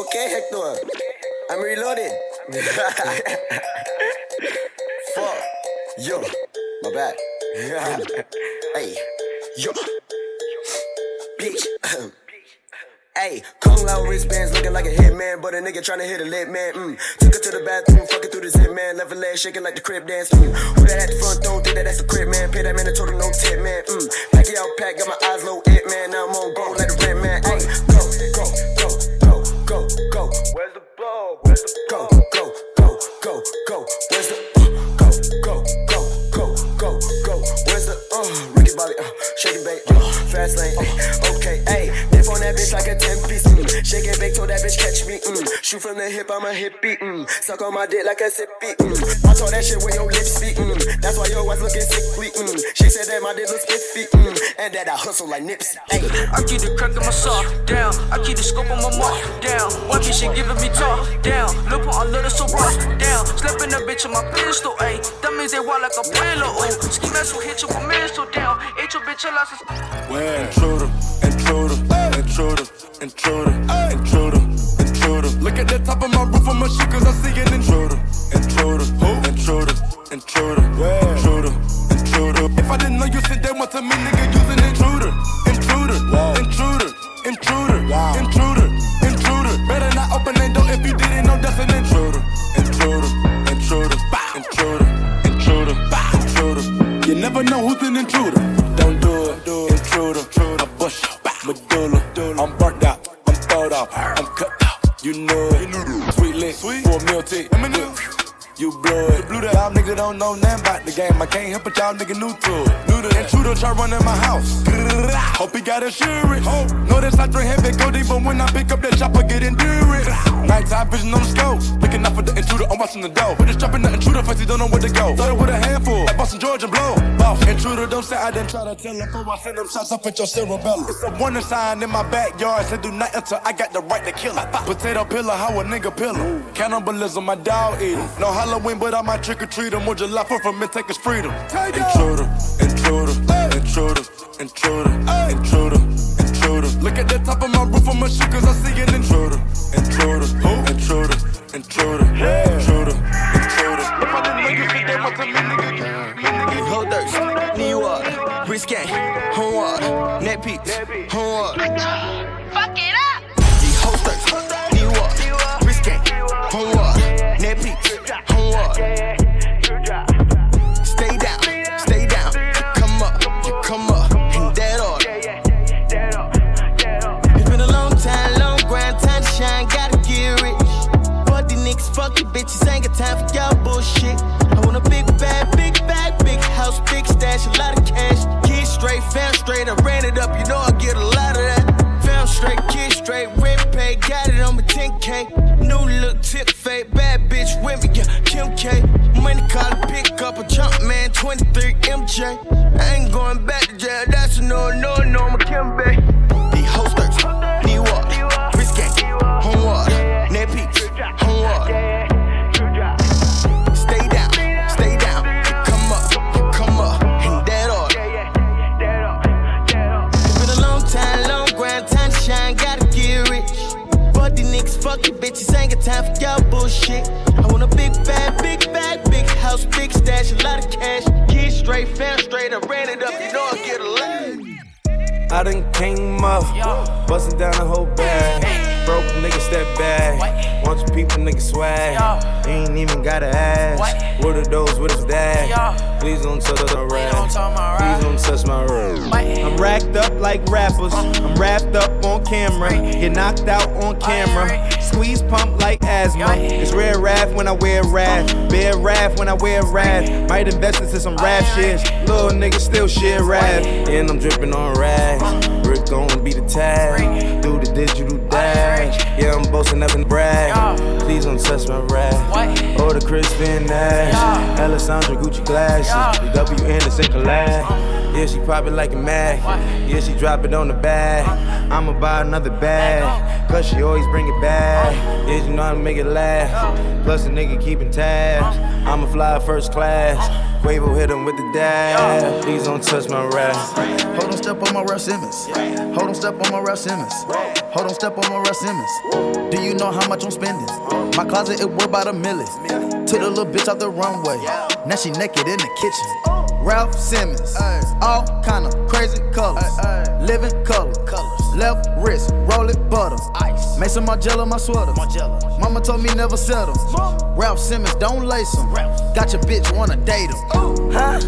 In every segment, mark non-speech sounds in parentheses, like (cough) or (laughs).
Okay, Hector. I'm reloading. (laughs) Fuck. Yo. My bad. (laughs) hey. Yo. Bitch. (coughs) Hey, Kung Lao wristbands looking like a hitman, but a nigga tryna hit a lit man. Mm. Took her to the bathroom, fucking through the zip man, left her leg shaking like the crib dance. Mm. Who that at the front door? Think that that's the crib man. Pay that man a total no tip man. Mm. Pack it out, pack, got my eyes low, it man. Now I'm on go like the rent man. Go, go. Where's the ball? Where's the go, go, go, go, go? Where's the uh, go, go, go, go, go, go? Where's the uh, Ricky Bobby, uh, shaking bait, uh, fast lane. Uh, okay, hey, dip on that bitch like a 10 piece. Mm. Shake it, bake, told that bitch catch. Shoot from the hip, I'm a hippie. Mm. Suck on my dick like a sippy. Mm. I told that shit with your lips speak. Mm. That's why your wife looking sickly. Mm. She said that my dick look spiffy. Mm. And that I hustle like Nipsey. Hey. I keep the crack in my sock down. I keep the scope on my mark down. One bitch she giving me talk down. Look on a little so rough down. Slapping a bitch in my pistol, ayy. That means they wild like a pillow. Oh, ski mask will hit you with missile down. Hit your bitch a lot. Where? Intruder, intruder, intruder, intruder, intruder, intruder. Look at the top of my roof shit cause I see an intruder. Intruder, who? intruder, intruder, intruder, intruder. If I didn't know you said that one to me, nigga, use an intruder. Intruder, intruder, intruder, intruder, intruder. Better not open that door if you didn't know that's an intruder. Intruder, intruder, intruder, intruder, intruder. You never know who's an intruder. Know nothing about the game. I can't help it, y'all nigga new to it. New to that. Intruder try running my house. (laughs) Hope he got insurance. Notice I drink heavy goldie, but when I pick up that chopper, get endurance. Nighttime vision on the scope. Looking out for the intruder, I'm watching the door. But just dropping the intruder, face he don't know where to go. Started with a handful, George and blow. Boss, intruder, don't say I didn't try to tell. Before I send them shots up at your cerebellum. It's a warning sign in my backyard. Say do not enter, I got the right to kill it. Potato pillar, how a nigga pillar. Cannibalism, my dog eating. No Halloween, but I might trick or treat him. Or July 4th from it, take his freedom. Intruder, intruder, intruder, intruder, intruder, intruder. Look at the top of my roof on my shit, cause I see an intruder. Intruder, intruder, intruder, intruder, Hold thirst, knee water, wrist gang, home water, neck peaks, home water. Fuck it up. These hoes thirst, knee water, wrist gang, home water, neck peaks, home water. Stash, a lot of cash. Kids straight, fam straight, I ran it up, you know I get a lot of that. Fam straight, kids straight, rent pay, got it on my 10K. New look, tip fade, bad bitch with me, yeah, Kim K. Money call pick up a jump man, 23 MJ. These niggas, fuck these bitches, ain't got time for y'all bullshit. I want a big bag, big bag, big house, big stash, a lot of cash. Kids straight, fam straight, I ran it up, you know I get a lot. I done came up, bustin' down the whole bag. Broke nigga step back. Your people nigga swag. Ain't even gotta ask. What are those with his dad? Please don't touch the rap. Please don't touch my rap. I'm racked up like rappers. I'm wrapped up on camera. Get knocked out on camera. Squeeze pump like asthma. It's rare wrath when I wear wrath. Bear wrath when I wear wrath. Might invest into some rap shit. Little nigga still shit wrath. And I'm dripping on rags. Rick gon' be the tag. Do the digital Yeah, I'm boasting up and brag. Please don't touch my rap. Oh, the Crispin ass. Alessandro Gucci glasses. The W Anderson collab. Yeah, she pop it like a mag. Yeah, she drop it on the bag. I'ma buy another bag. Cause she always bring it back. Yeah, you know how to make it laugh. Plus, the nigga keeping tabs. I'ma fly first class. Quavo hit him with the dab. Please don't touch my rap. Hold on, step on my Raf Simons. Hold on, step on my Raf Simons. Hold on, step on my Raf Simons. Do you know how much I'm spending? My closet, it worth about a million. Took the little bitch out the runway. Now she naked in the kitchen. Raf Simons. All kind of crazy colors. Living color. Left wrist, roll it butter. Ice. Made some Margiela my sweater. Mama told me never settle. Raf Simons, don't lace him. Got your bitch, wanna date him. Huh?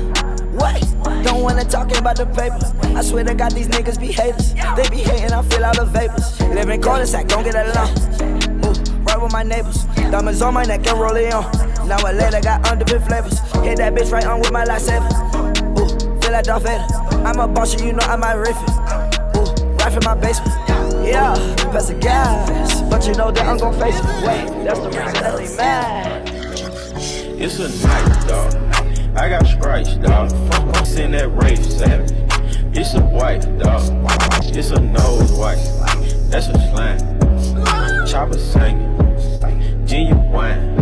What? Don't wanna talk about the papers. I swear to God, these niggas be haters. They be hating, I feel all the vapors. Live in cul-de-sac, don't get along. Ooh, right with my neighbors. Diamonds on my neck and roll it on. Now I later got underbit flavors. Hit that bitch right on with my lightsaber. Ooh, feel like Darth Vader. I'm a boss, you know I might riff it. Ooh, right from my basement. Yeah, pass the gas. But you know that I'm gon' face it. Wait, that's the reason that they mad. It's a night, dog. I got stripes, dog. Fuck, send that rape savage. It's a white, dog. It's a nose white. That's a slang. Chopper singing. Genuine.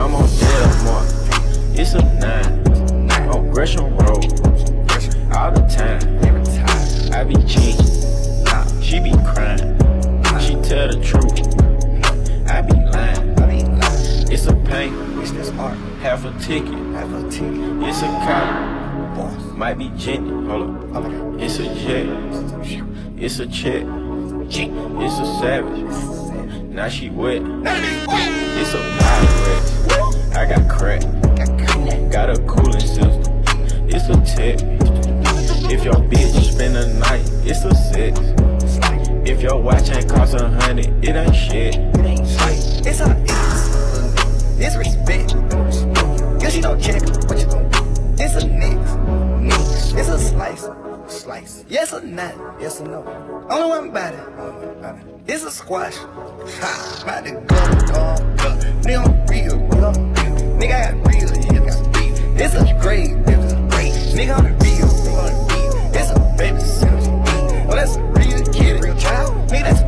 I'm on Delmar. It's a nine. On Gresham Road. All the time. I be cheating. She be crying. She tell the truth. I be lying. It's a pain. Half a ticket. Half a ticket. It's a cop. Boss. Might be Jenny. Hold up. It's a jet. It's a check. It's a savage. Now she wet. It's a pirate. I got crack. Got a cooling system. It's a tech. If your bitch spend a night, it's a six. If your watch ain't cost a hundred, it ain't shit. It's a it's, it's respect. Guess you don't check what you gon' do. It's a nix, nix. It's a slice, slice. Yes or not? Yes or no? Only one about it. It's a squash. Ha, about to go, go, go. Nigga, I'm real, real. Nigga, I got real, yeah. It's a great, it's. Nigga, I'm real, real. It's a baby, Oh, that's real that's a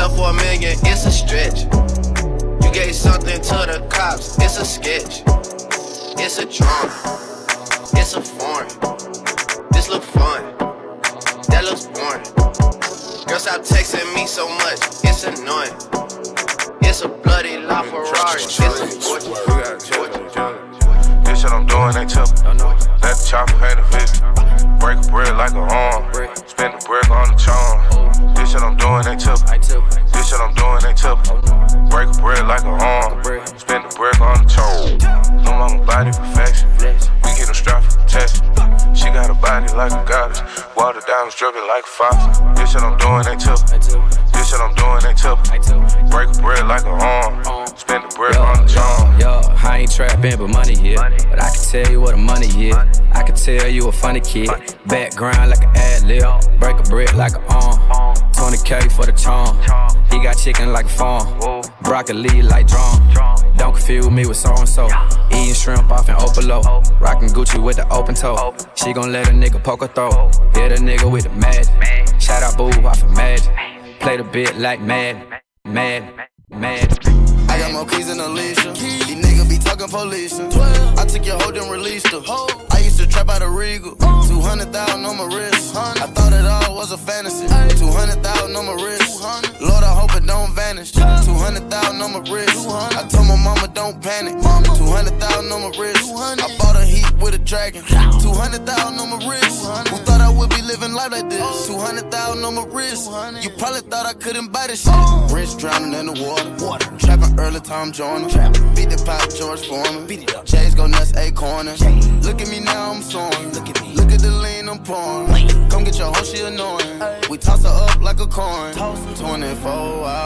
watch sell for a million. It's a stretch. You gave something to the cops. It's a sketch. It's a drawing. It's a foreign. This look fun. That looks boring. Girl, stop texting me so much. It's annoying. It's a bloody LaFerrari. It's a fortune. This shit I'm doing ain't tip. Let the chopper paint a vision. Break a bread like a arm. Spend the brick on the charm. This shit I'm doing ain't tip. This shit I'm doing ain't tip. Break a bread like a arm. Spend the brick on the charm. No mama body perfection. We get them strapped for protection. She got a body like a goddess. Water diamonds dripping like a faucet. This shit I'm doing ain't tip. This shit I'm doing ain't tip. Break a bread like a arm. Spend the brick on the charm. Yo, I ain't trapping, but money here. But I can tell you what the money is. I can tell you a funny kid. Background like an ad lib. Break a brick like an arm. 20k for the charm. He got chicken like a farm. Broccoli like drum. Don't confuse me with so and so. Eating shrimp off in Opalo. Oh. Rockin' Gucci with the open toe. Oh. She gon' let a nigga poke her throat. Oh. Hit a nigga with the mad. Shout out Boo off of Mad. Play the bit like mad. Mad. Mad. I got more keys than Alicia. Niggas be talking police. I took your hold and released her. I used to trap out a Regal. 200,000 on my wrist. I thought it all was a fantasy. 200,000 on my wrist. Lord, I hope it don't vanish. 200,000 on my wrist. I told my mama don't panic. 200,000 on my wrist. I bought a heat with a dragon. 200,000 on my wrist. Who thought I would be living life like this? 200,000 on my wrist. You probably thought I couldn't buy this shit. Wrist drowning in the water. Trapping early Tom Joyner. Beat the pop George Foreman. J's go nuts, A corner. Look at me now, I'm soaring. Look at me. Look at the lean I'm pouring. Come get your hoe, she annoying. We toss her up like like a coin. 24 hours,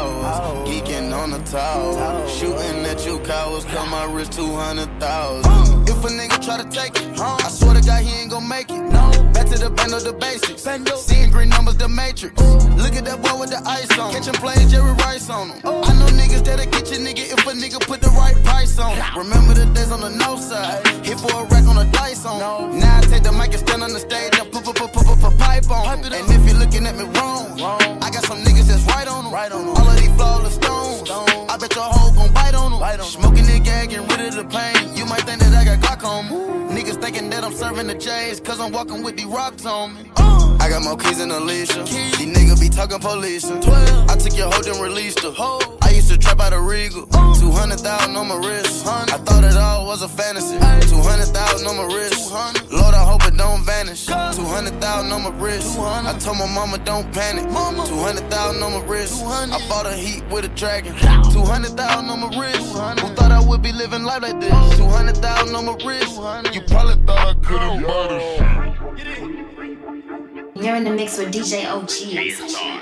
geeking on the tower. Shooting at you cowards, cut my wrist 200,000. If a nigga try to take it, I swear to God he ain't gon' make it. No, back to the band of the basics. Seeing green numbers, the matrix. Look at that boy with the ice on. Catch him playing Jerry Rice on him. I know niggas that'll get your nigga if a nigga put the right price on. Remember the days on the no side. Hit for a rack on the dice on. Now I take the mic and stand on the stage and put put put put put pipe on. And if you're looking at me wrong, I got some niggas that's right on them. All of these flawless stones. I bet your hoe gon' bite on them. Smoking the gag, getting rid of the pain. You might think that I got Glock on me. Niggas thinking that I'm serving the J's, cause I'm walking with these rocks on me. Uh. I got more keys than Alicia. These niggas be talking police. I took your hoe, then released her. I used to trap out a Regal. 200,000 on my wrist. I thought it all was a fantasy. 200,000 on my wrist. Lord, I hope it don't vanish. 200,000 on my wrist. I told my mama don't panic. 200,000 on my wrist. I bought a heat with a dragon. 200,000 on my wrist. Who thought I would be living life like this? 200,000 on my wrist. You probably thought I could've murdered You're in the mix with DJ OG.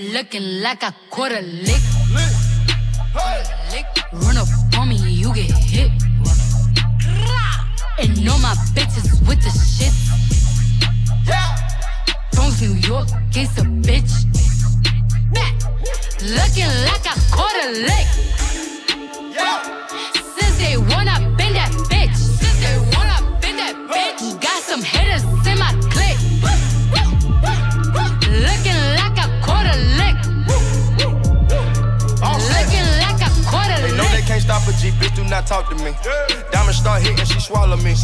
Looking like a quarter lick. Lick. Run up on me, you get hit. And all my bitches with the shit. Bronx, New York, it's a bitch. Looking like a quarter lick. G, bitch, do not talk to me. Diamond start hitting, she swallow me.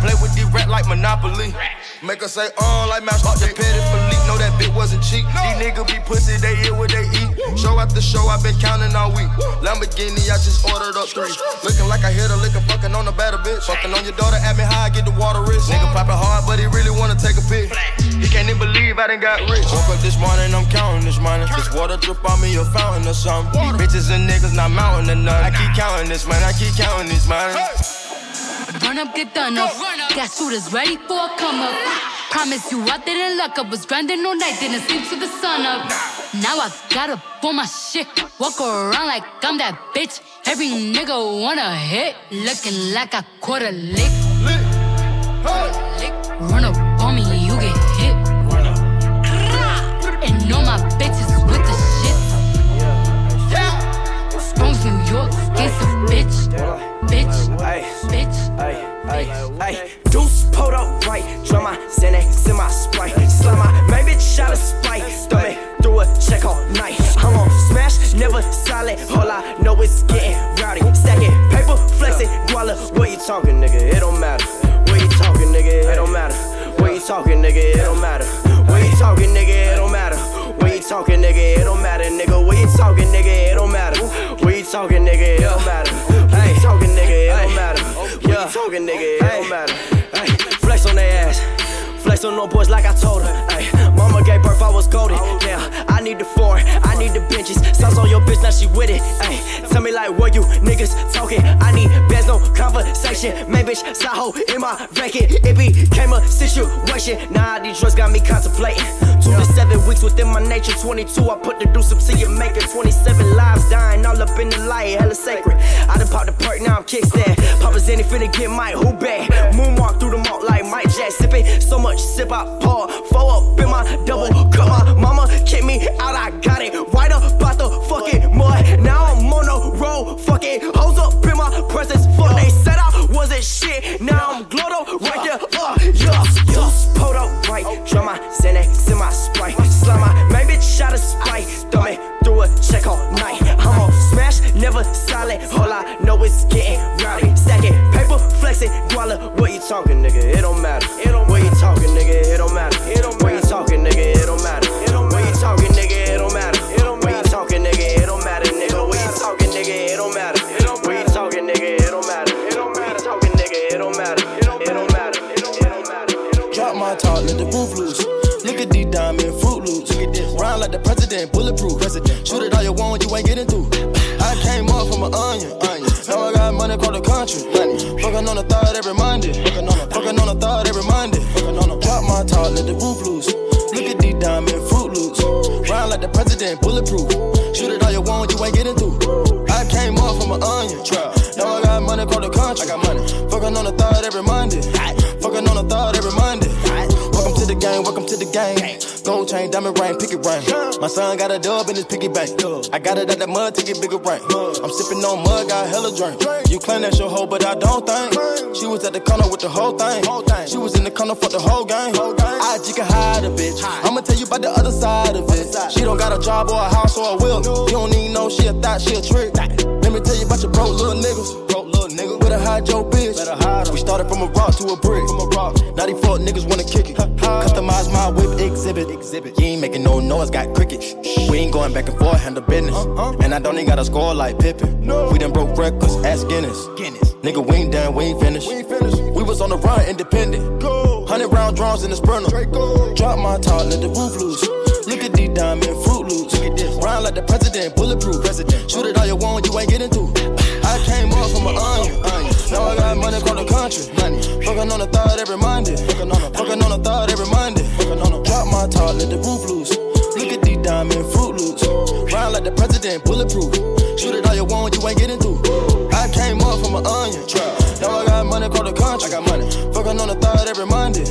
Play with the rat like Monopoly. Make her say, uh, like Master the Patek Philippe. Know that bitch wasn't cheap. These niggas be pussy, they eat what they eat. Show after show, i been counting all week. Lamborghini, I just ordered up three. Looking like I hit a liquor, fucking on the better bitch. Fucking on your daughter, at me high, get the water rich. Nigga popping hard, but he really wanna take a pic. He can't even believe I done got rich. Woke up this morning, I'm counting money. This water drip on me, a fountain or something. These bitches and niggas not mounting or nothing. I keep counting this money, I keep counting this money. Run up, get done up. Got shooters ready for a come up. Promise you I didn't luck up. Was grinding all night, didn't sleep till the sun up. Now I gotta pull my shit. Walk around like I'm that bitch. Every nigga wanna hit. Looking like a quarter lick. Lick. Run up ay. Deuce pulled up right. Drum my Xanax in my Sprite. Slime my main bitch out of spite. Me through a check all night. I'm on smash, never silent. All I know is getting rowdy. Stacking paper, flexing. Guala, what you talking, nigga? It don't matter. What you talking, nigga? It don't matter. What you talking, nigga? It don't matter. What you talking, nigga? It don't matter. What you talking, nigga? It don't matter, nigga. What you talking, nigga? It don't matter. What you talking, nigga? It don't matter. Nigga? It don't matter. On no boys like I told her. Ay, mama gave birth, I was golden. Yeah, I need the four, I need the benches. Sounds on your bitch, now she with it. Ay, tell me like what you niggas talking. I need bands, no conversation. Man, bitch, Saho in my racket. It became a situation. Nah, these drugs got me contemplating. Two to seven weeks within my nature. 22, I put the deuce up to your maker. 27 lives dying all up in the light, hella sacred. I done popped the perk, now I'm kickstand. Papa's in it, finna get my who bad. Moonwalk through the malt like Mike Jack. Sipping so much sip, I pour. Four up in my double cup. My mama kicked me out, I got it. Right up out the fucking mud. Now I'm on the road, fucking hoes up in my presence. Fuck, they said I wasn't shit. Now I'm glowed up right there. Uh, yeah, yeah. Pulled up right. Drum my Xanax in my Sprite. Slime my main bitch out of spite. Throw me through a check all night. I'm on smash, never silent. All I know is getting rowdy. Stacking paper, flexing. Guala, what you talking, Drop my top, let the roof loose. Look at these diamond fruit loops. Look at this. Round like the president, bulletproof. President. Shoot it all you want, you ain't getting through. I came up from an onion, onion. Now I got money across the country. Money. Fucking on the third every Monday. Fucking on the, fucking on the third every Monday. Fucking on the, drop my top, let the roof loose. Look at these diamond fruit loops. Round like the president, bulletproof. Shoot it all you want, you ain't getting through. I came up from an onion. Now I got money across the country. I got money. Fucking on the third every Monday. Welcome to the game, the. Gold chain, diamond ring, picket ring. My son got a dub in his piggy bank. I got it out that mud to get bigger rank. I'm sipping on mud, got hella drink. You claim that's your hoe, but I don't think. She was at the corner with the whole thing. She was in the corner for the whole game. I just can hide a bitch. I'ma tell you about the other side of it. She don't got a job or a house or a will. You don't even know she a thought, she a trick. Let me tell you about your broke little niggas. Broke little nigga. Better hide your bitch. We started from a rock to a brick. From a rock. Now these fuck niggas wanna kick it. Customize my whip exhibit. Exhibit. You ain't making no noise, got crickets. We ain't going back and forth, handle business. Uh, uh. And I don't even got a score like Pippen. We done broke records, ask Guinness. Guinness. Nigga, we ain't done, we ain't finished. We ain't finished. We was on the run, independent. Go. Hundred round drums in the sprinter. Drop my top, let the roof loose. Look at these diamond fruit loops. Look at this. Round like the president, bulletproof. President. Shoot it all you want, you ain't getting through. Fucking on the third every Monday. Fucking on the, third every Monday. Drop my top, let the roof loose. Look at these diamond fruit loops. Round like the president, bulletproof. Shoot it all you want, you ain't getting through. I came up from an onion. Now I got money across the country. I got money. Fucking on the third every Monday.